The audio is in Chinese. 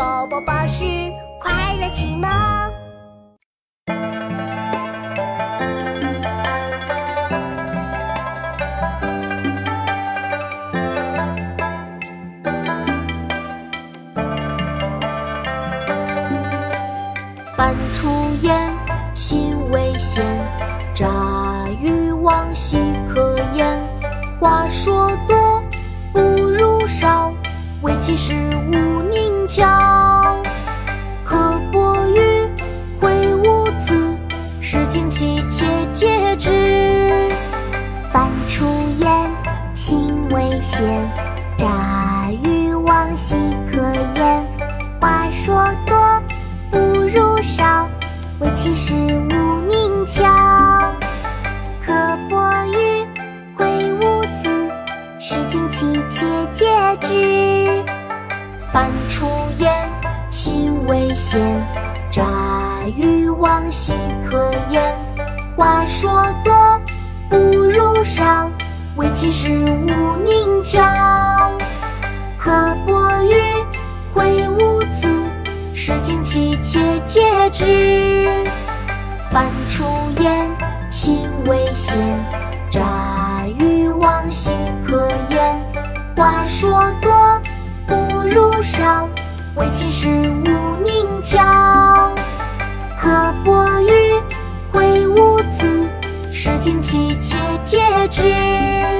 宝宝巴士快乐启蒙。饭出言，心未现，炸鱼往昔可言。话说多，不如少，唯其事勿宁巧。心未现，炸鱼往昔可言。话说多，不如少，唯其事勿佞巧。刻薄语，秽污字，诗经气切戒之。饭出言，心未现，炸鱼往昔可言。话说多，不如少，唯其事勿佞巧。刻薄语，秽污字，诗经气切戒之。凡出言，心未现，炸鱼往昔可言。话说多，不如少，唯其事勿佞巧。刻薄语，秽污字，诗经气切戒之。